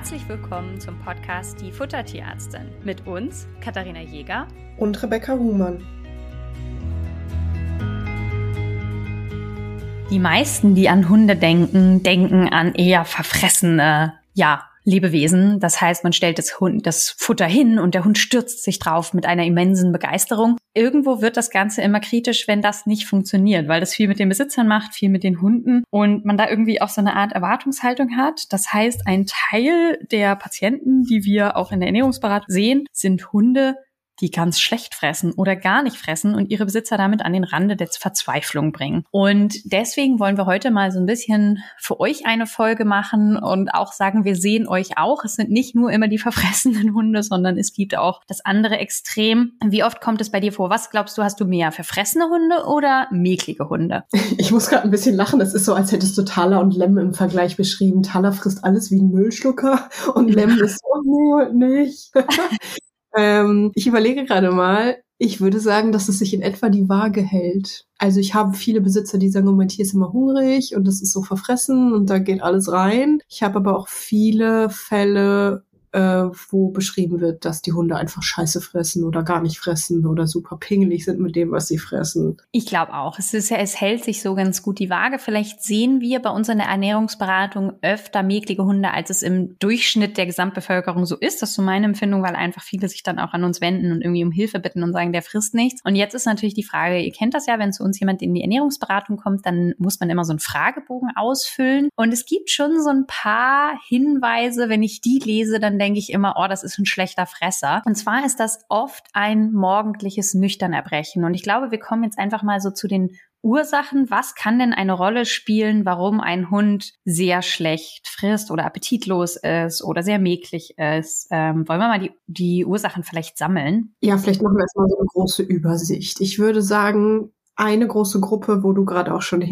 Herzlich willkommen zum Podcast Die Futtertierärztin mit uns, Katharina Jäger und Rebecca Huhmann. Die meisten, die an Hunde denken, denken an eher verfressene, ja, Lebewesen. Das heißt, man stellt das, Hund, das Futter hin und der Hund stürzt sich drauf mit einer immensen Begeisterung. Irgendwo wird das Ganze immer kritisch, wenn das nicht funktioniert, weil das viel mit den Besitzern macht, viel mit den Hunden und man da irgendwie auch so eine Art Erwartungshaltung hat. Das heißt, ein Teil der Patienten, die wir auch in der Ernährungsberatung sehen, sind Hunde, die ganz schlecht fressen oder gar nicht fressen und ihre Besitzer damit an den Rande der Verzweiflung bringen. Und deswegen wollen wir heute mal so ein bisschen für euch eine Folge machen und auch sagen, wir sehen euch auch. Es sind nicht nur immer die verfressenen Hunde, sondern es gibt auch das andere Extrem. Wie oft kommt es bei dir vor? Was glaubst du, hast du mehr verfressene Hunde oder mäklige Hunde? Ich muss gerade ein bisschen lachen. Es ist so, als hättest du Thaler und Lem im Vergleich beschrieben. Thaler frisst alles wie ein Müllschlucker und Lem ist so, nur nicht. Ähm, ich überlege gerade mal, ich würde sagen, dass es sich in etwa die Waage hält. Also ich habe viele Besitzer, die sagen, Moment, hier ist immer hungrig und das ist so verfressen und da geht alles rein. Ich habe aber auch viele Fälle, äh, wo beschrieben wird, dass die Hunde einfach Scheiße fressen oder gar nicht fressen oder super pingelig sind mit dem, was sie fressen. Ich glaube auch. Es ist ja, es hält sich so ganz gut die Waage. Vielleicht sehen wir bei uns in der Ernährungsberatung öfter mäklige Hunde, als es im Durchschnitt der Gesamtbevölkerung so ist. Das ist so meine Empfindung, weil einfach viele sich dann auch an uns wenden und irgendwie um Hilfe bitten und sagen, der frisst nichts. Und jetzt ist natürlich die Frage, ihr kennt das ja, wenn zu uns jemand in die Ernährungsberatung kommt, dann muss man immer so einen Fragebogen ausfüllen. Und es gibt schon so ein paar Hinweise, wenn ich die lese, dann denke ich immer, oh, das ist ein schlechter Fresser. Und zwar ist das oft ein morgendliches Nüchternerbrechen. Und ich glaube, wir kommen jetzt einfach mal so zu den Ursachen. Was kann denn eine Rolle spielen, warum ein Hund sehr schlecht frisst oder appetitlos ist oder sehr mäglich ist? Ähm, wollen wir mal die, die Ursachen vielleicht sammeln? Ja, vielleicht machen wir erstmal so eine große Übersicht. Ich würde sagen, eine große Gruppe, wo du gerade auch schon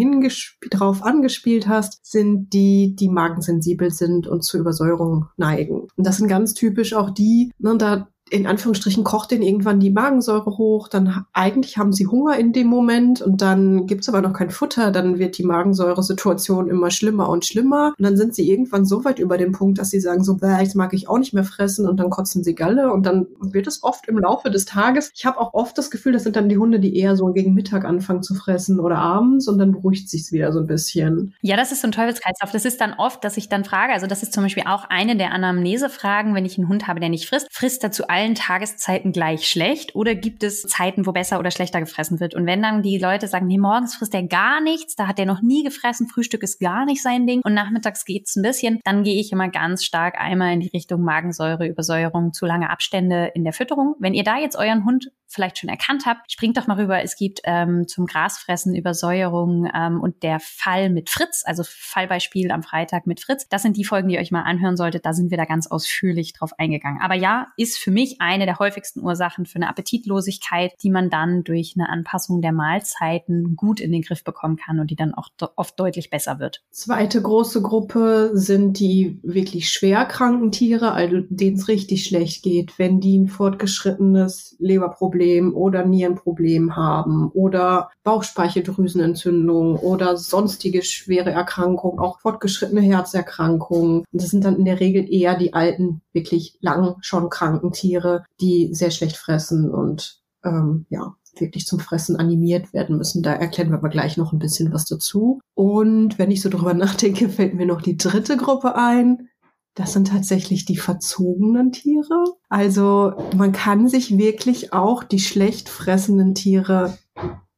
drauf angespielt hast, sind die, die magensensibel sind und zur Übersäuerung neigen. Und das sind ganz typisch auch die, ne, da in Anführungsstrichen kocht denen irgendwann die Magensäure hoch, dann eigentlich haben sie Hunger in dem Moment und dann gibt's aber noch kein Futter, dann wird die Magensäuresituation immer schlimmer und schlimmer und dann sind sie irgendwann so weit über dem Punkt, dass sie sagen so, jetzt mag ich auch nicht mehr fressen und dann kotzen sie Galle und dann wird es oft im Laufe des Tages, ich habe auch oft das Gefühl, das sind dann die Hunde, die eher so gegen Mittag anfangen zu fressen oder abends und dann beruhigt sich's wieder so ein bisschen. Ja, das ist so ein Teufelskreislauf. Das ist dann oft, dass ich dann frage, also das ist zum Beispiel auch eine der Anamnesefragen, wenn ich einen Hund habe, der nicht frisst, frisst er zu allen Tageszeiten gleich schlecht oder gibt es Zeiten, wo besser oder schlechter gefressen wird? Und wenn dann die Leute sagen, nee, morgens frisst er gar nichts, da hat er noch nie gefressen, Frühstück ist gar nicht sein Ding und nachmittags geht's ein bisschen, dann gehe ich immer ganz stark einmal in die Richtung Magensäure, Übersäuerung, zu lange Abstände in der Fütterung. Wenn ihr da jetzt euren Hund vielleicht schon erkannt habt, springt doch mal rüber. Es gibt ähm, zum Grasfressen Übersäuerung ähm, und der Fall mit Fritz, also Fallbeispiel am Freitag mit Fritz. Das sind die Folgen, die ihr euch mal anhören solltet. Da sind wir da ganz ausführlich drauf eingegangen. Aber ja, ist für mich eine der häufigsten Ursachen für eine Appetitlosigkeit, die man dann durch eine Anpassung der Mahlzeiten gut in den Griff bekommen kann und die dann auch oft deutlich besser wird. Zweite große Gruppe sind die wirklich schwer kranken Tiere, also denen es richtig schlecht geht, wenn die ein fortgeschrittenes Leberproblem Darmproblem oder Nierenproblem haben oder Bauchspeicheldrüsenentzündung oder sonstige schwere Erkrankungen, auch fortgeschrittene Herzerkrankungen. Und das sind dann in der Regel eher die alten, wirklich lang schon kranken Tiere, die sehr schlecht fressen und ähm, ja, wirklich zum Fressen animiert werden müssen. Da erklären wir aber gleich noch ein bisschen was dazu. Und wenn ich so drüber nachdenke, fällt mir noch die dritte Gruppe ein. Das sind tatsächlich die verzogenen Tiere. Also man kann sich wirklich auch die schlecht fressenden Tiere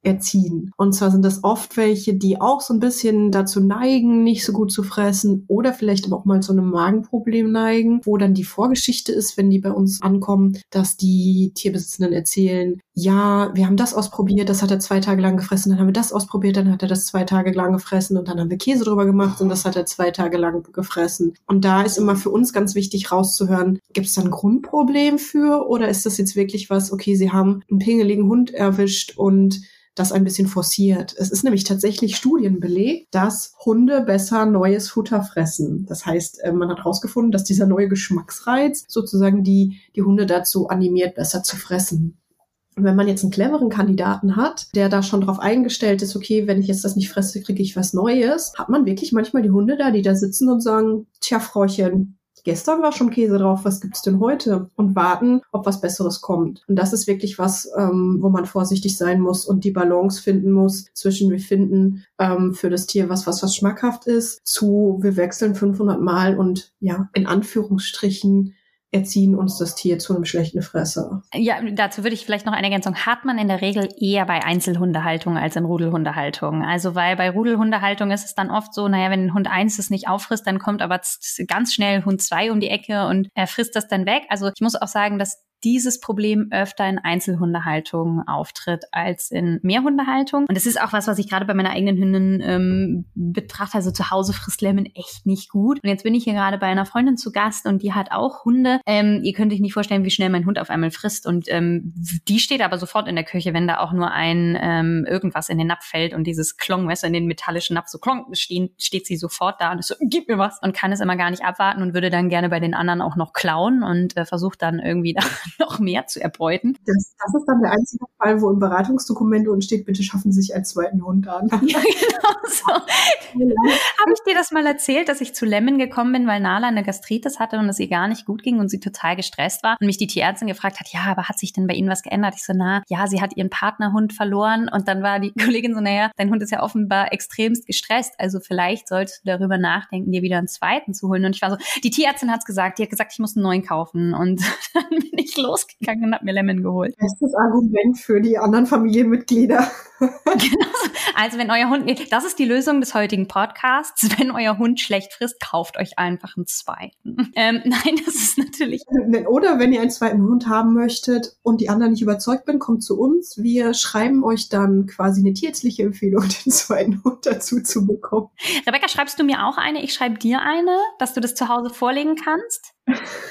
erziehen. Und zwar sind das oft welche, die auch so ein bisschen dazu neigen, nicht so gut zu fressen oder vielleicht aber auch mal zu einem Magenproblem neigen, wo dann die Vorgeschichte ist, wenn die bei uns ankommen, dass die Tierbesitzenden erzählen, ja, wir haben das ausprobiert, das hat er zwei Tage lang gefressen, dann haben wir das ausprobiert, dann hat er das zwei Tage lang gefressen und dann haben wir Käse drüber gemacht und das hat er zwei Tage lang gefressen. Und da ist immer für uns ganz wichtig rauszuhören, gibt es da ein Grundproblem für oder ist das jetzt wirklich was, okay, sie haben einen pingeligen Hund erwischt und das ein bisschen forciert. Es ist nämlich tatsächlich studienbelegt, dass Hunde besser neues Futter fressen. Das heißt, äh, man hat herausgefunden, dass dieser neue Geschmacksreiz sozusagen die, die Hunde dazu animiert, besser zu fressen. Und wenn man jetzt einen cleveren Kandidaten hat, der da schon drauf eingestellt ist, okay, wenn ich jetzt das nicht fresse, kriege ich was Neues, hat man wirklich manchmal die Hunde da, die da sitzen und sagen, tja, Frauchen, gestern war schon Käse drauf, was gibt's denn heute? Und warten, ob was Besseres kommt. Und das ist wirklich was, ähm, wo man vorsichtig sein muss und die Balance finden muss zwischen wir finden ähm, für das Tier was, was was schmackhaft ist, zu wir wechseln 500 Mal und ja, in Anführungsstrichen erziehen uns das Tier zu einem schlechten Fresser. Ja, dazu würde ich vielleicht noch eine Ergänzung. Hat man in der Regel eher bei Einzelhundehaltung als in Rudelhundehaltung. Also weil bei Rudelhundehaltung ist es dann oft so, naja, wenn Hund 1 es nicht auffrisst, dann kommt aber ganz schnell Hund 2 um die Ecke und er frisst das dann weg. Also ich muss auch sagen, dass dieses Problem öfter in Einzelhundehaltung auftritt als in Mehrhundehaltung. Und das ist auch was, was ich gerade bei meiner eigenen Hündin ähm, betrachte. Also zu Hause frisst Lemon echt nicht gut. Und jetzt bin ich hier gerade bei einer Freundin zu Gast und die hat auch Hunde. Ähm, ihr könnt euch nicht vorstellen, wie schnell mein Hund auf einmal frisst. Und ähm, die steht aber sofort in der Küche, wenn da auch nur ein ähm, irgendwas in den Napf fällt und dieses Klong, weißt du, in den metallischen Napf so Klong stehen, steht sie sofort da und ist so, gib mir was. Und kann es immer gar nicht abwarten und würde dann gerne bei den anderen auch noch klauen und äh, versucht dann irgendwie da noch mehr zu erbeuten. Das, das ist dann der einzige Fall, wo im Beratungsdokument unten steht, bitte schaffen Sie sich einen zweiten Hund an. Ja, genau so. Habe ich dir das mal erzählt, dass ich zu Lemon gekommen bin, weil Nala eine Gastritis hatte und es ihr gar nicht gut ging und sie total gestresst war und mich die Tierärztin gefragt hat, ja, aber hat sich denn bei Ihnen was geändert? Ich so, na, ja, sie hat ihren Partnerhund verloren und dann war die Kollegin so, naja, dein Hund ist ja offenbar extremst gestresst, also vielleicht solltest du darüber nachdenken, dir wieder einen zweiten zu holen. Und ich war so, die Tierärztin hat es gesagt, die hat gesagt, ich muss einen neuen kaufen und dann bin ich losgegangen und habe mir Lemon geholt. Bestes Argument für die anderen Familienmitglieder. genau. Also wenn euer Hund, das ist die Lösung des heutigen Podcasts. Wenn euer Hund schlecht frisst, kauft euch einfach einen zweiten. Ähm, nein, das ist natürlich. Oder wenn ihr einen zweiten Hund haben möchtet und die anderen nicht überzeugt bin, kommt zu uns. Wir schreiben euch dann quasi eine tierärztliche Empfehlung, den zweiten Hund dazu zu bekommen. Rebecca, schreibst du mir auch eine? Ich schreibe dir eine, dass du das zu Hause vorlegen kannst?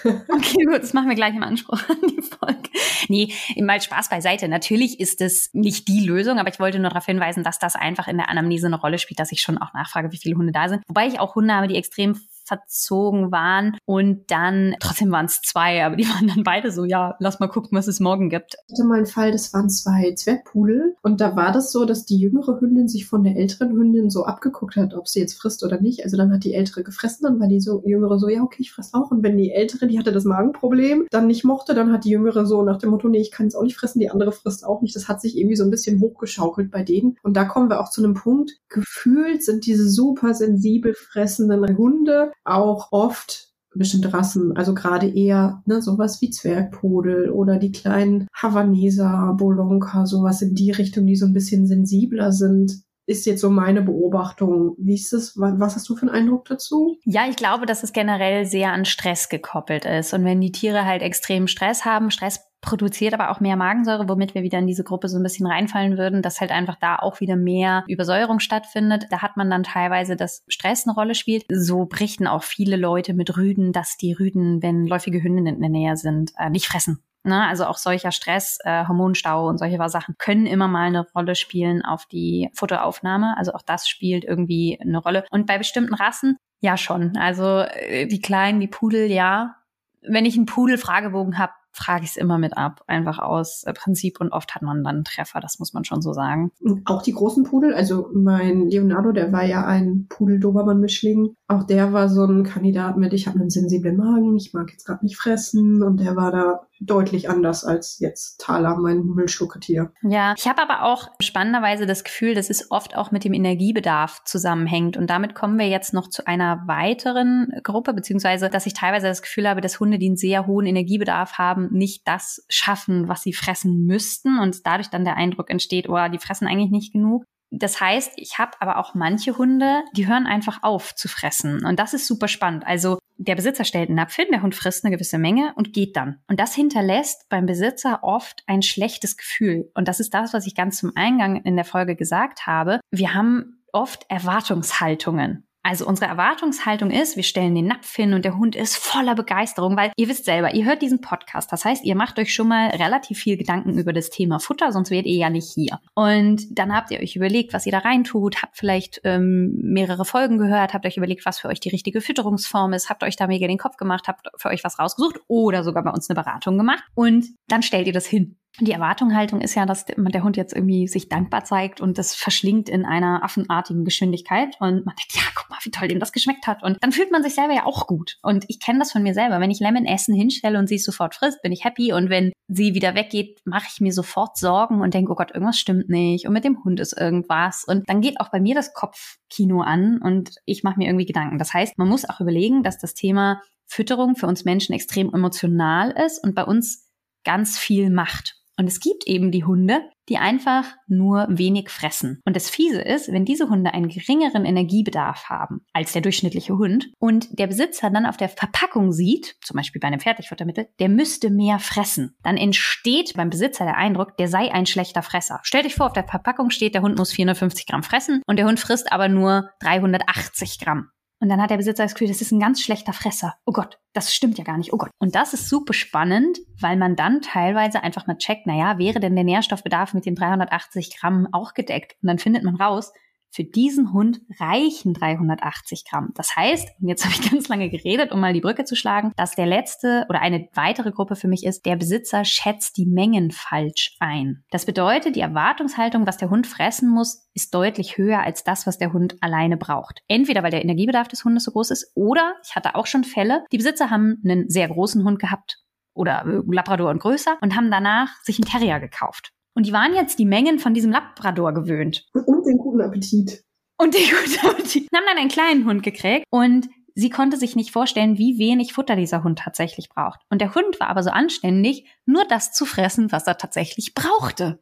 Okay, gut, das machen wir gleich im Anspruch an die Folge. Nee, mal Spaß beiseite. Natürlich ist es nicht die Lösung, aber ich wollte nur darauf hinweisen, dass das einfach in der Anamnese eine Rolle spielt, dass ich schon auch nachfrage, wie viele Hunde da sind. Wobei ich auch Hunde habe, die extrem verzogen waren. Und dann, trotzdem waren es zwei, aber die waren dann beide so, ja, lass mal gucken, was es morgen gibt. Ich hatte mal einen Fall, das waren zwei Zwergpudel. Und da war das so, dass die jüngere Hündin sich von der älteren Hündin so abgeguckt hat, ob sie jetzt frisst oder nicht. Also dann hat die ältere gefressen, dann war die so jüngere so, ja, okay, ich fress auch. Und wenn die ältere, die hatte das Magenproblem, dann nicht mochte, dann hat die jüngere so nach dem Motto, nee, ich kann es auch nicht fressen, die andere frisst auch nicht. Das hat sich irgendwie so ein bisschen hochgeschaukelt bei denen. Und da kommen wir auch zu einem Punkt. Gefühlt sind diese super sensibel fressenden Hunde auch oft bestimmte Rassen, also gerade eher ne, sowas wie Zwergpudel oder die kleinen Havaneser, Bolonka, sowas in die Richtung, die so ein bisschen sensibler sind, ist jetzt so meine Beobachtung. Wie ist es? Was hast du für einen Eindruck dazu? Ja, ich glaube, dass es generell sehr an Stress gekoppelt ist. Und wenn die Tiere halt extrem Stress haben, Stress produziert aber auch mehr Magensäure, womit wir wieder in diese Gruppe so ein bisschen reinfallen würden, dass halt einfach da auch wieder mehr Übersäuerung stattfindet. Da hat man dann teilweise, dass Stress eine Rolle spielt. So berichten auch viele Leute mit Rüden, dass die Rüden, wenn läufige Hündinnen in der Nähe sind, äh, nicht fressen. Ne? Also auch solcher Stress, äh, Hormonstau und solche Sachen können immer mal eine Rolle spielen auf die Fotoaufnahme. Also auch das spielt irgendwie eine Rolle. Und bei bestimmten Rassen, ja schon. Also äh, die Kleinen, die Pudel, ja. Wenn ich einen Pudel-Fragebogen habe, frage ich es immer mit ab, einfach aus äh, Prinzip und oft hat man dann einen Treffer, das muss man schon so sagen. Auch die großen Pudel, also mein Leonardo, der war ja ein Pudel-Dobermann-Mischling, auch der war so ein Kandidat mit, ich habe einen sensiblen Magen, ich mag jetzt gerade nicht fressen und der war da deutlich anders als jetzt Thala, mein Müllschlucketier. Ja, ich habe aber auch spannenderweise das Gefühl, dass es oft auch mit dem Energiebedarf zusammenhängt. Und damit kommen wir jetzt noch zu einer weiteren Gruppe, beziehungsweise, dass ich teilweise das Gefühl habe, dass Hunde, die einen sehr hohen Energiebedarf haben, nicht das schaffen, was sie fressen müssten und dadurch dann der Eindruck entsteht, oh, die fressen eigentlich nicht genug. Das heißt, ich habe aber auch manche Hunde, die hören einfach auf zu fressen. Und das ist super spannend. Also der Besitzer stellt einen Napf hin, der Hund frisst eine gewisse Menge und geht dann. Und das hinterlässt beim Besitzer oft ein schlechtes Gefühl. Und das ist das, was ich ganz zum Eingang in der Folge gesagt habe. Wir haben oft Erwartungshaltungen. Also unsere Erwartungshaltung ist, wir stellen den Napf hin und der Hund ist voller Begeisterung, weil ihr wisst selber, ihr hört diesen Podcast. Das heißt, ihr macht euch schon mal relativ viel Gedanken über das Thema Futter, sonst wärt ihr ja nicht hier. Und dann habt ihr euch überlegt, was ihr da reintut, habt vielleicht ähm, mehrere Folgen gehört, habt euch überlegt, was für euch die richtige Fütterungsform ist, habt euch da mega den Kopf gemacht, habt für euch was rausgesucht oder sogar bei uns eine Beratung gemacht und dann stellt ihr das hin. Die Erwartungshaltung ist ja, dass der Hund jetzt irgendwie sich dankbar zeigt und das verschlingt in einer affenartigen Geschwindigkeit und man denkt, ja, guck mal, wie toll dem das geschmeckt hat. Und dann fühlt man sich selber ja auch gut. Und ich kenne das von mir selber. Wenn ich Lemon Essen hinstelle und sie es sofort frisst, bin ich happy. Und wenn sie wieder weggeht, mache ich mir sofort Sorgen und denke, oh Gott, irgendwas stimmt nicht. Und mit dem Hund ist irgendwas. Und dann geht auch bei mir das Kopfkino an und ich mache mir irgendwie Gedanken. Das heißt, man muss auch überlegen, dass das Thema Fütterung für uns Menschen extrem emotional ist und bei uns ganz viel macht. Und es gibt eben die Hunde, die einfach nur wenig fressen. Und das Fiese ist, wenn diese Hunde einen geringeren Energiebedarf haben als der durchschnittliche Hund und der Besitzer dann auf der Verpackung sieht, zum Beispiel bei einem Fertigfuttermittel, der müsste mehr fressen, dann entsteht beim Besitzer der Eindruck, der sei ein schlechter Fresser. Stell dich vor, auf der Verpackung steht, der Hund muss 450 Gramm fressen und der Hund frisst aber nur 380 Gramm. Und dann hat der Besitzer das Gefühl, das ist ein ganz schlechter Fresser. Oh Gott, das stimmt ja gar nicht. Oh Gott. Und das ist super spannend, weil man dann teilweise einfach mal checkt, naja, wäre denn der Nährstoffbedarf mit den 380 Gramm auch gedeckt? Und dann findet man raus, für diesen Hund reichen 380 Gramm. Das heißt, und jetzt habe ich ganz lange geredet, um mal die Brücke zu schlagen, dass der letzte oder eine weitere Gruppe für mich ist, der Besitzer schätzt die Mengen falsch ein. Das bedeutet, die Erwartungshaltung, was der Hund fressen muss, ist deutlich höher als das, was der Hund alleine braucht. Entweder weil der Energiebedarf des Hundes so groß ist oder ich hatte auch schon Fälle, die Besitzer haben einen sehr großen Hund gehabt oder äh, Labrador und größer und haben danach sich einen Terrier gekauft. Und die waren jetzt die Mengen von diesem Labrador gewöhnt. Und den guten Appetit. Und den guten Appetit. Und haben dann einen kleinen Hund gekriegt und sie konnte sich nicht vorstellen, wie wenig Futter dieser Hund tatsächlich braucht. Und der Hund war aber so anständig, nur das zu fressen, was er tatsächlich brauchte.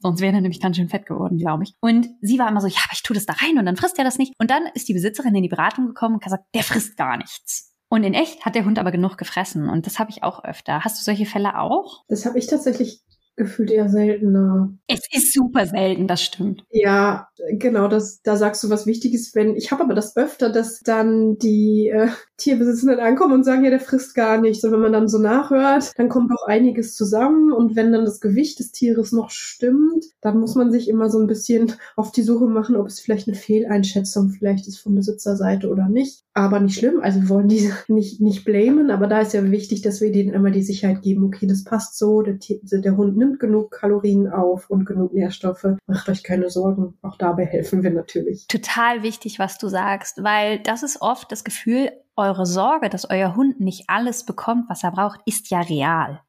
Sonst wäre er nämlich ganz schön fett geworden, glaube ich. Und sie war immer so, ja, aber ich tue das da rein und dann frisst er das nicht. Und dann ist die Besitzerin in die Beratung gekommen und gesagt, der frisst gar nichts. Und in echt hat der Hund aber genug gefressen. Und das habe ich auch öfter. Hast du solche Fälle auch? Das habe ich tatsächlich gefühlt eher seltener. Es ist super selten, das stimmt. Ja, genau, das, da sagst du was Wichtiges, wenn, ich habe aber das öfter, dass dann die äh, Tierbesitzenden ankommen und sagen, ja, der frisst gar nichts. Und wenn man dann so nachhört, dann kommt auch einiges zusammen. Und wenn dann das Gewicht des Tieres noch stimmt, dann muss man sich immer so ein bisschen auf die Suche machen, ob es vielleicht eine Fehleinschätzung vielleicht ist von Besitzerseite oder nicht. Aber nicht schlimm, also wir wollen die nicht, nicht blamen, aber da ist ja wichtig, dass wir denen immer die Sicherheit geben, okay, das passt so, der, der Hund nimmt genug Kalorien auf und genug Nährstoffe. Macht euch keine Sorgen. Auch dabei helfen wir natürlich. Total wichtig, was du sagst, weil das ist oft das Gefühl, eure Sorge, dass euer Hund nicht alles bekommt, was er braucht, ist ja real.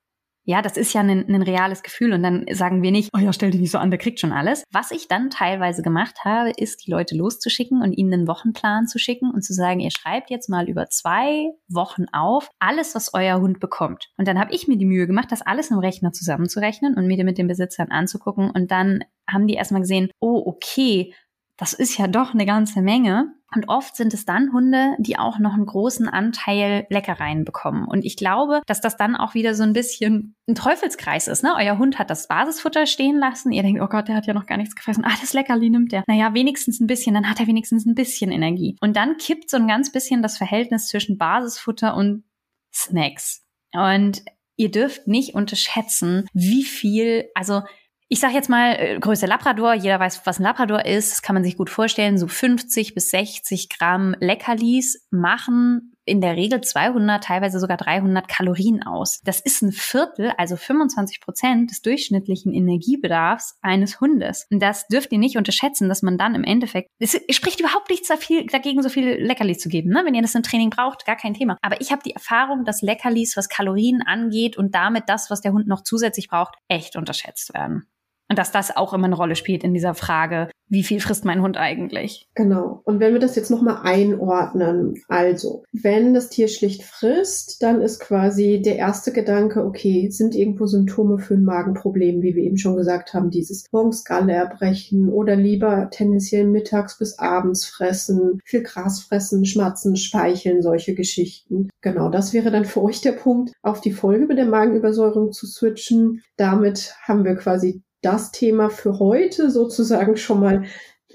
Ja, das ist ja ein, ein reales Gefühl und dann sagen wir nicht, oh ja, stell dich nicht so an, der kriegt schon alles. Was ich dann teilweise gemacht habe, ist, die Leute loszuschicken und ihnen einen Wochenplan zu schicken und zu sagen, ihr schreibt jetzt mal über zwei Wochen auf, alles, was euer Hund bekommt. Und dann habe ich mir die Mühe gemacht, das alles im Rechner zusammenzurechnen und mir mit den Besitzern anzugucken und dann haben die erstmal gesehen, oh, okay, das ist ja doch eine ganze Menge. Und oft sind es dann Hunde, die auch noch einen großen Anteil Leckereien bekommen. Und ich glaube, dass das dann auch wieder so ein bisschen ein Teufelskreis ist. Ne? Euer Hund hat das Basisfutter stehen lassen. Ihr denkt, oh Gott, der hat ja noch gar nichts gefressen. Ah, das Leckerli nimmt der. Naja, wenigstens ein bisschen. Dann hat er wenigstens ein bisschen Energie. Und dann kippt so ein ganz bisschen das Verhältnis zwischen Basisfutter und Snacks. Und ihr dürft nicht unterschätzen, wie viel, also ich sage jetzt mal äh, Größe Labrador, jeder weiß, was ein Labrador ist, das kann man sich gut vorstellen, so 50 bis 60 Gramm Leckerlis machen in der Regel 200, teilweise sogar 300 Kalorien aus. Das ist ein Viertel, also 25 Prozent des durchschnittlichen Energiebedarfs eines Hundes. Und das dürft ihr nicht unterschätzen, dass man dann im Endeffekt, es spricht überhaupt nichts dagegen, so viel Leckerlis zu geben. Ne? Wenn ihr das im Training braucht, gar kein Thema. Aber ich habe die Erfahrung, dass Leckerlis, was Kalorien angeht und damit das, was der Hund noch zusätzlich braucht, echt unterschätzt werden. Und dass das auch immer eine Rolle spielt in dieser Frage, wie viel frisst mein Hund eigentlich? Genau. Und wenn wir das jetzt nochmal einordnen, also, wenn das Tier schlicht frisst, dann ist quasi der erste Gedanke, okay, sind irgendwo Symptome für ein Magenproblem, wie wir eben schon gesagt haben, dieses morgens Galle erbrechen oder lieber tendenziell mittags bis abends fressen, viel Gras fressen, schmatzen, speicheln, solche Geschichten. Genau, das wäre dann für euch der Punkt, auf die Folge mit der Magenübersäuerung zu switchen. Damit haben wir quasi das Thema für heute sozusagen schon mal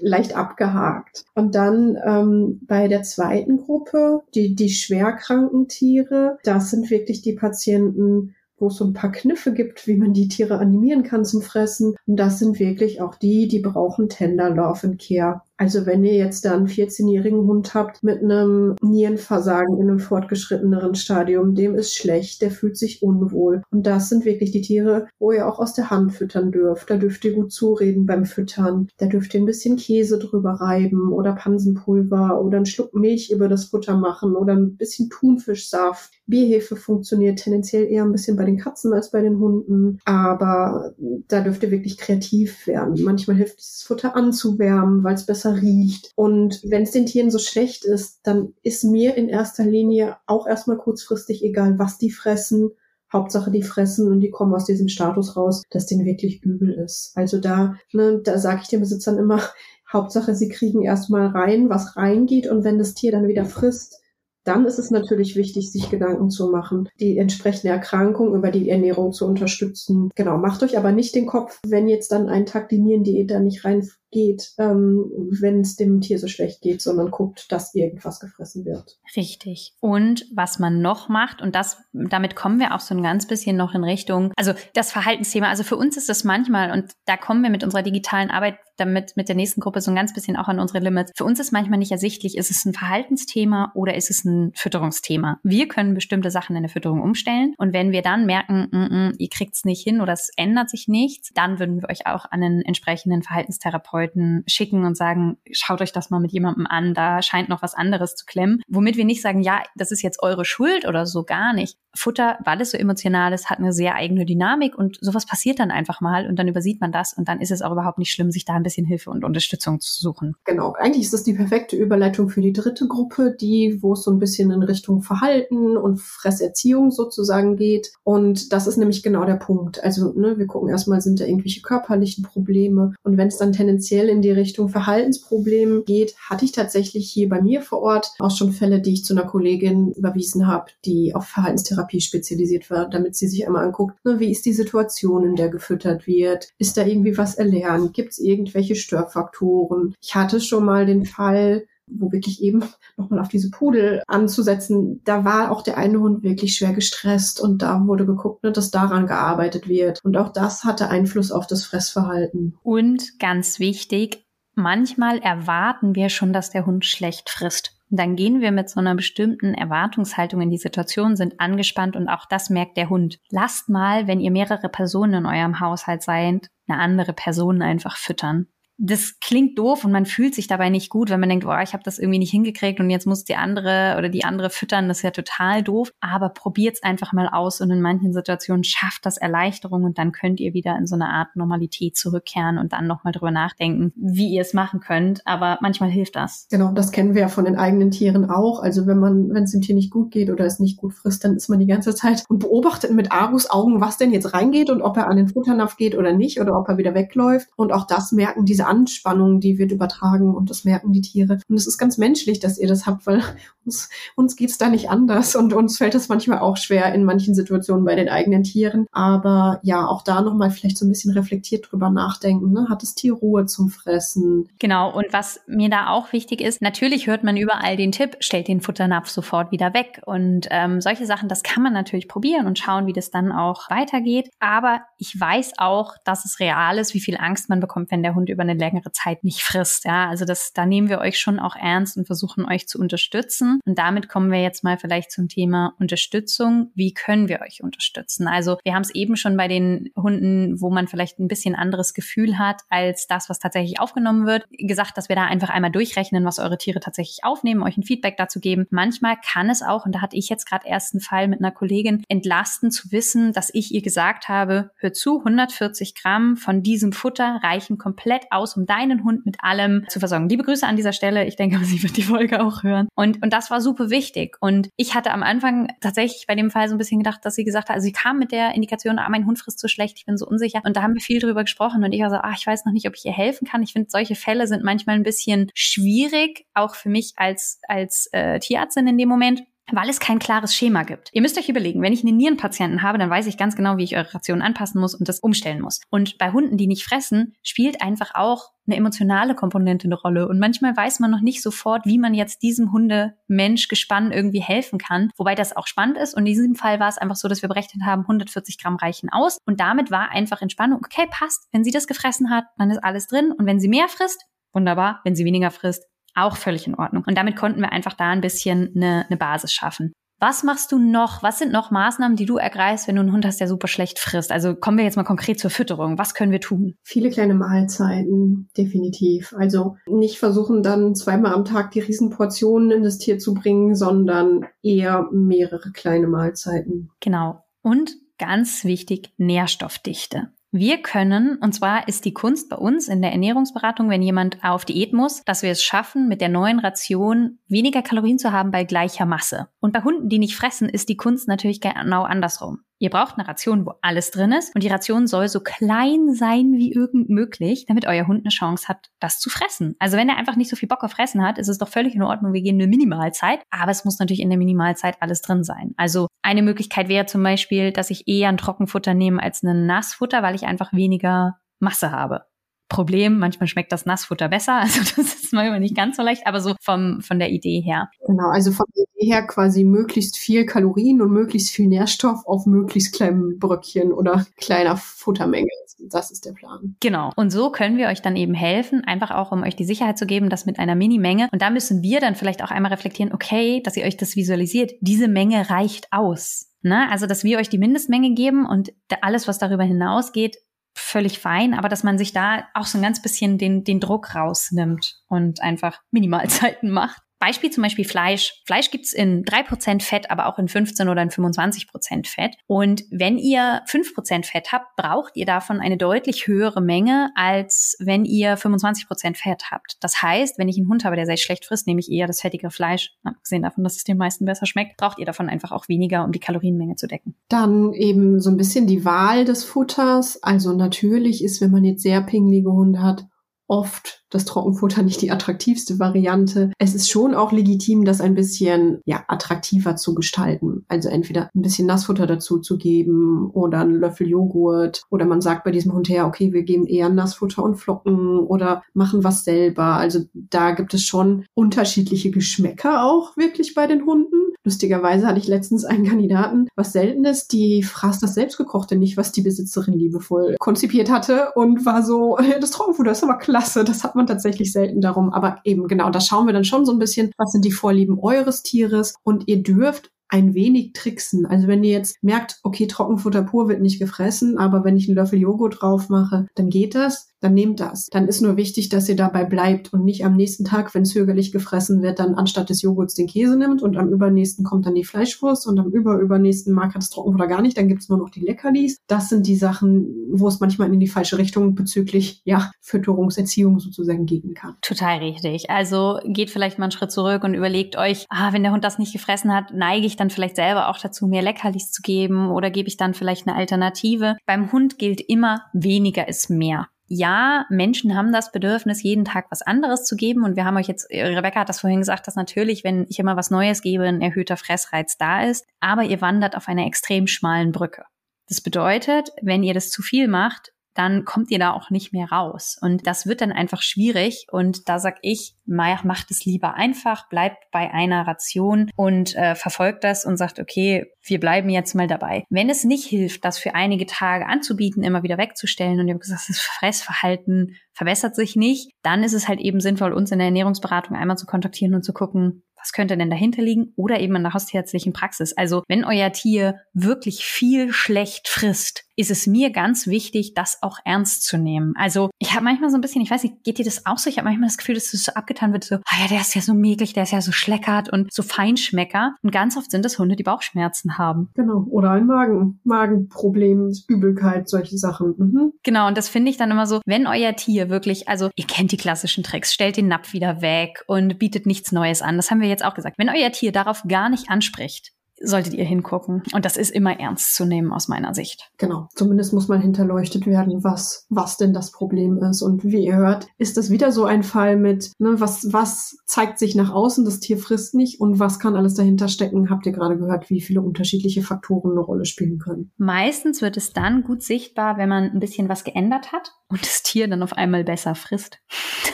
leicht abgehakt. Und dann ähm, bei der zweiten Gruppe, die, die schwerkranken Tiere, das sind wirklich die Patienten, wo es so ein paar Kniffe gibt, wie man die Tiere animieren kann zum Fressen. Und das sind wirklich auch die, die brauchen Tender Love and Care Also wenn ihr jetzt da einen 14-jährigen Hund habt mit einem Nierenversagen in einem fortgeschritteneren Stadium, dem ist schlecht, der fühlt sich unwohl. Und das sind wirklich die Tiere, wo ihr auch aus der Hand füttern dürft. Da dürft ihr gut zureden beim Füttern. Da dürft ihr ein bisschen Käse drüber reiben oder Pansenpulver oder einen Schluck Milch über das Futter machen oder ein bisschen Thunfischsaft. Bierhefe funktioniert tendenziell eher ein bisschen bei den Katzen als bei den Hunden, aber da dürft ihr wirklich kreativ werden. Manchmal hilft es, das Futter anzuwärmen, weil es besser riecht. Und wenn es den Tieren so schlecht ist, dann ist mir in erster Linie auch erstmal kurzfristig egal, was die fressen. Hauptsache, die fressen und die kommen aus diesem Status raus, dass denen wirklich übel ist. Also da, ne, da sage ich den Besitzern immer, Hauptsache, sie kriegen erstmal rein, was reingeht und wenn das Tier dann wieder frisst, dann ist es natürlich wichtig, sich Gedanken zu machen, die entsprechende Erkrankung über die Ernährung zu unterstützen. Genau, macht euch aber nicht den Kopf, wenn jetzt dann ein Tag die Nierendiät da nicht rein geht, ähm, wenn es dem Tier so schlecht geht, sondern guckt, dass irgendwas gefressen wird. Richtig. Und was man noch macht, und das, damit kommen wir auch so ein ganz bisschen noch in Richtung, also das Verhaltensthema, also für uns ist das manchmal, und da kommen wir mit unserer digitalen Arbeit damit mit der nächsten Gruppe so ein ganz bisschen auch an unsere Limits. Für uns ist manchmal nicht ersichtlich, ist es ein Verhaltensthema oder ist es ein Fütterungsthema. Wir können bestimmte Sachen in der Fütterung umstellen und wenn wir dann merken, mm -mm, ihr kriegt es nicht hin oder es ändert sich nichts, dann würden wir euch auch an einen entsprechenden Verhaltenstherapeuten Therapeuten schicken und sagen, schaut euch das mal mit jemandem an, da scheint noch was anderes zu klemmen. Womit wir nicht sagen, ja, das ist jetzt eure Schuld oder so gar nicht. Futter, weil es so emotional ist, hat eine sehr eigene Dynamik und sowas passiert dann einfach mal und dann übersieht man das und dann ist es auch überhaupt nicht schlimm, sich da ein bisschen Hilfe und Unterstützung zu suchen. Genau, eigentlich ist das die perfekte Überleitung für die dritte Gruppe, die, wo es so ein bisschen in Richtung Verhalten und Fresserziehung sozusagen geht. Und das ist nämlich genau der Punkt. Also, ne, wir gucken erstmal, sind da irgendwelche körperlichen Probleme und wenn es dann tendenziell in die Richtung Verhaltensprobleme geht, hatte ich tatsächlich hier bei mir vor Ort auch schon Fälle, die ich zu einer Kollegin überwiesen habe, die auf Verhaltenstherapie Therapie spezialisiert war, damit sie sich einmal anguckt, ne, wie ist die Situation, in der gefüttert wird? Ist da irgendwie was erlernt? Gibt es irgendwelche Störfaktoren? Ich hatte schon mal den Fall, wo wirklich eben nochmal auf diese Pudel anzusetzen, da war auch der eine Hund wirklich schwer gestresst und da wurde geguckt, ne, dass daran gearbeitet wird. Und auch das hatte Einfluss auf das Fressverhalten. Und ganz wichtig, manchmal erwarten wir schon, dass der Hund schlecht frisst. Und dann gehen wir mit so einer bestimmten Erwartungshaltung in die Situation, sind angespannt und auch das merkt der Hund. Lasst mal, wenn ihr mehrere Personen in eurem Haushalt seid, eine andere Person einfach füttern das klingt doof und man fühlt sich dabei nicht gut, wenn man denkt, boah, ich habe das irgendwie nicht hingekriegt und jetzt muss die andere oder die andere füttern, das ist ja total doof. Aber probiert's einfach mal aus und in manchen Situationen schafft das Erleichterung und dann könnt ihr wieder in so eine Art Normalität zurückkehren und dann nochmal drüber nachdenken, wie ihr es machen könnt. Aber manchmal hilft das. Genau, das kennen wir ja von den eigenen Tieren auch. Also wenn man, wenn es dem Tier nicht gut geht oder es nicht gut frisst, dann ist man die ganze Zeit und beobachtet mit Argus Augen, was denn jetzt reingeht und ob er an den Futternapf geht oder nicht oder ob er wieder wegläuft. Und auch das merken diese Anspannung, die wird übertragen und das merken die Tiere. Und es ist ganz menschlich, dass ihr das habt, weil uns, uns geht's da nicht anders und uns fällt es manchmal auch schwer in manchen Situationen bei den eigenen Tieren. Aber ja, auch da nochmal vielleicht so ein bisschen reflektiert drüber nachdenken. Ne? Hat das Tier Ruhe zum Fressen? Genau. Und was mir da auch wichtig ist, natürlich hört man überall den Tipp, stellt den Futternapf sofort wieder weg. Und ähm, solche Sachen, das kann man natürlich probieren und schauen, wie das dann auch weitergeht. Aber ich weiß auch, dass es real ist, wie viel Angst man bekommt, wenn der Hund über eine längere Zeit nicht frisst. Ja, also das, da nehmen wir euch schon auch ernst und versuchen euch zu unterstützen. Und damit kommen wir jetzt mal vielleicht zum Thema Unterstützung. Wie können wir euch unterstützen? Also wir haben es eben schon bei den Hunden, wo man vielleicht ein bisschen anderes Gefühl hat als das, was tatsächlich aufgenommen wird, gesagt, dass wir da einfach einmal durchrechnen, was eure Tiere tatsächlich aufnehmen, euch ein Feedback dazu geben. Manchmal kann es auch, und da hatte ich jetzt gerade erst einen Fall mit einer Kollegin, entlasten zu wissen, dass ich ihr gesagt habe, hör zu, 140 Gramm von diesem Futter reichen komplett aus aus, um deinen Hund mit allem zu versorgen. Liebe Grüße an dieser Stelle. Ich denke, sie wird die Folge auch hören. Und, und das war super wichtig. Und ich hatte am Anfang tatsächlich bei dem Fall so ein bisschen gedacht, dass sie gesagt hat, also sie kam mit der Indikation, ah, mein Hund frisst so schlecht, ich bin so unsicher. Und da haben wir viel drüber gesprochen. Und ich war so, ah, ich weiß noch nicht, ob ich ihr helfen kann. Ich finde, solche Fälle sind manchmal ein bisschen schwierig, auch für mich als, als äh, Tierärztin in dem Moment weil es kein klares Schema gibt. Ihr müsst euch überlegen, wenn ich einen Nierenpatienten habe, dann weiß ich ganz genau, wie ich eure Ration anpassen muss und das umstellen muss. Und bei Hunden, die nicht fressen, spielt einfach auch eine emotionale Komponente eine Rolle. Und manchmal weiß man noch nicht sofort, wie man jetzt diesem Hunde-Mensch-Gespann irgendwie helfen kann. Wobei das auch spannend ist. Und in diesem Fall war es einfach so, dass wir berechnet haben, 140 Gramm reichen aus. Und damit war einfach Entspannung, okay, passt. Wenn sie das gefressen hat, dann ist alles drin. Und wenn sie mehr frisst, wunderbar. Wenn sie weniger frisst, auch völlig in Ordnung. Und damit konnten wir einfach da ein bisschen eine, eine Basis schaffen. Was machst du noch? Was sind noch Maßnahmen, die du ergreifst, wenn du einen Hund hast, der super schlecht frisst? Also kommen wir jetzt mal konkret zur Fütterung. Was können wir tun? Viele kleine Mahlzeiten, definitiv. Also nicht versuchen dann zweimal am Tag die Riesenportionen in das Tier zu bringen, sondern eher mehrere kleine Mahlzeiten. Genau. Und ganz wichtig, Nährstoffdichte. Wir können, und zwar ist die Kunst bei uns in der Ernährungsberatung, wenn jemand auf Diät muss, dass wir es schaffen, mit der neuen Ration weniger Kalorien zu haben bei gleicher Masse. Und bei Hunden, die nicht fressen, ist die Kunst natürlich genau andersrum. Ihr braucht eine Ration, wo alles drin ist und die Ration soll so klein sein wie irgend möglich, damit euer Hund eine Chance hat, das zu fressen. Also wenn er einfach nicht so viel Bock auf Fressen hat, ist es doch völlig in Ordnung, wir gehen eine Minimalzeit, aber es muss natürlich in der Minimalzeit alles drin sein. Also eine Möglichkeit wäre zum Beispiel, dass ich eher ein Trockenfutter nehme als ein Nassfutter, weil ich einfach weniger Masse habe. Problem. Manchmal schmeckt das Nassfutter besser. Also das ist manchmal nicht ganz so leicht, aber so vom, von der Idee her. Genau, also von der Idee her quasi möglichst viel Kalorien und möglichst viel Nährstoff auf möglichst kleinem Bröckchen oder kleiner Futtermenge. Das ist der Plan. Genau. Und so können wir euch dann eben helfen, einfach auch, um euch die Sicherheit zu geben, dass mit einer Minimenge, und da müssen wir dann vielleicht auch einmal reflektieren, okay, dass ihr euch das visualisiert, diese Menge reicht aus. Ne? Also, dass wir euch die Mindestmenge geben und alles, was darüber hinausgeht, völlig fein, aber dass man sich da auch so ein ganz bisschen den, den Druck rausnimmt und einfach Minimalzeiten macht. Beispiel zum Beispiel Fleisch. Fleisch gibt's in drei Prozent Fett, aber auch in 15 oder in 25% Fett. Und wenn ihr fünf Prozent Fett habt, braucht ihr davon eine deutlich höhere Menge, als wenn ihr 25% Fett habt. Das heißt, wenn ich einen Hund habe, der sehr schlecht frisst, nehme ich eher das fettigere Fleisch. Abgesehen davon, dass es den meisten besser schmeckt, braucht ihr davon einfach auch weniger, um die Kalorienmenge zu decken. Dann eben so ein bisschen die Wahl des Futters. Also natürlich ist, wenn man jetzt sehr pingelige Hunde hat, oft das Trockenfutter nicht die attraktivste Variante. Es ist schon auch legitim, das ein bisschen ja attraktiver zu gestalten. Also entweder ein bisschen Nassfutter dazu zu geben oder einen Löffel Joghurt oder man sagt bei diesem Hund her, okay, wir geben eher Nassfutter und Flocken oder machen was selber. Also da gibt es schon unterschiedliche Geschmäcker auch wirklich bei den Hunden. Lustigerweise hatte ich letztens einen Kandidaten, was selten ist, die fraß das selbstgekochte nicht, was die Besitzerin liebevoll konzipiert hatte und war so, das Trockenfutter ist aber klasse, das hat man tatsächlich selten darum. Aber eben genau, da schauen wir dann schon so ein bisschen, was sind die Vorlieben eures Tieres und ihr dürft ein wenig tricksen. Also wenn ihr jetzt merkt, okay, Trockenfutter pur wird nicht gefressen, aber wenn ich einen Löffel Joghurt drauf mache, dann geht das dann nehmt das. Dann ist nur wichtig, dass ihr dabei bleibt und nicht am nächsten Tag, wenn zögerlich gefressen wird, dann anstatt des Joghurts den Käse nimmt und am übernächsten kommt dann die Fleischwurst und am überübernächsten mag das Trockenfutter gar nicht, dann gibt's nur noch die Leckerlis. Das sind die Sachen, wo es manchmal in die falsche Richtung bezüglich, ja, Fütterungserziehung sozusagen gehen kann. Total richtig. Also geht vielleicht mal einen Schritt zurück und überlegt euch, ah, wenn der Hund das nicht gefressen hat, neige ich dann vielleicht selber auch dazu, mehr Leckerlis zu geben oder gebe ich dann vielleicht eine Alternative. Beim Hund gilt immer, weniger ist mehr ja, Menschen haben das Bedürfnis, jeden Tag was anderes zu geben. Und wir haben euch jetzt, Rebecca hat das vorhin gesagt, dass natürlich, wenn ich immer was Neues gebe, ein erhöhter Fressreiz da ist. Aber ihr wandert auf einer extrem schmalen Brücke. Das bedeutet, wenn ihr das zu viel macht, dann kommt ihr da auch nicht mehr raus. Und das wird dann einfach schwierig. Und da sag ich, macht es lieber einfach, bleibt bei einer Ration und äh, verfolgt das und sagt, okay, wir bleiben jetzt mal dabei. Wenn es nicht hilft, das für einige Tage anzubieten, immer wieder wegzustellen und ihr habt gesagt, das Fressverhalten verbessert sich nicht, dann ist es halt eben sinnvoll, uns in der Ernährungsberatung einmal zu kontaktieren und zu gucken, was könnte denn dahinter liegen? Oder eben in der hausärztlichen Praxis. Also wenn euer Tier wirklich viel schlecht frisst, ist es mir ganz wichtig, das auch ernst zu nehmen. Also ich habe manchmal so ein bisschen, ich weiß nicht, geht dir das auch so? Ich habe manchmal das Gefühl, dass es so abgetan wird, so, ah ja, der ist ja so mehlig, der ist ja so schleckert und so Feinschmecker. Und ganz oft sind es Hunde, die Bauchschmerzen haben. Genau. Oder ein Magen, Magenproblem, Übelkeit, solche Sachen. Mhm. Genau. Und das finde ich dann immer so, wenn euer Tier wirklich, also ihr kennt die klassischen Tricks, stellt den Napf wieder weg und bietet nichts Neues an. Das haben wir jetzt auch gesagt. Wenn euer Tier darauf gar nicht anspricht, solltet ihr hingucken. Und das ist immer ernst zu nehmen aus meiner Sicht. Genau. Zumindest muss mal hinterleuchtet werden, was, was denn das Problem ist. Und wie ihr hört, ist das wieder so ein Fall mit, ne, was, was zeigt sich nach außen, das Tier frisst nicht und was kann alles dahinter stecken? Habt ihr gerade gehört, wie viele unterschiedliche Faktoren eine Rolle spielen können? Meistens wird es dann gut sichtbar, wenn man ein bisschen was geändert hat und das Tier dann auf einmal besser frisst.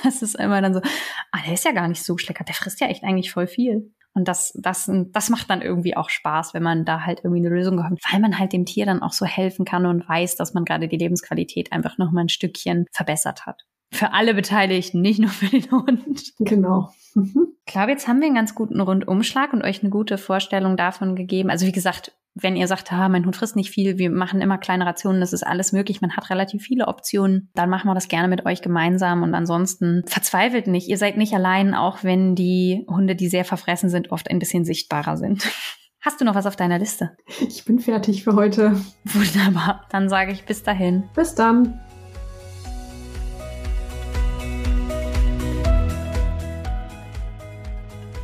Das ist immer dann so, ah, der ist ja gar nicht so schlecker, der frisst ja echt eigentlich voll viel. Und das, das, das macht dann irgendwie auch Spaß, wenn man da halt irgendwie eine Lösung hat, weil man halt dem Tier dann auch so helfen kann und weiß, dass man gerade die Lebensqualität einfach noch mal ein Stückchen verbessert hat. Für alle Beteiligten, nicht nur für den Hund. Genau. Mhm. Ich glaube, jetzt haben wir einen ganz guten Rundumschlag und euch eine gute Vorstellung davon gegeben. Also wie gesagt, wenn ihr sagt, ah, mein Hund frisst nicht viel, wir machen immer kleine Rationen, das ist alles möglich, man hat relativ viele Optionen, dann machen wir das gerne mit euch gemeinsam und ansonsten verzweifelt nicht. Ihr seid nicht allein, auch wenn die Hunde, die sehr verfressen sind, oft ein bisschen sichtbarer sind. Hast du noch was auf deiner Liste? Ich bin fertig für heute. Wunderbar. Dann sage ich bis dahin. Bis dann.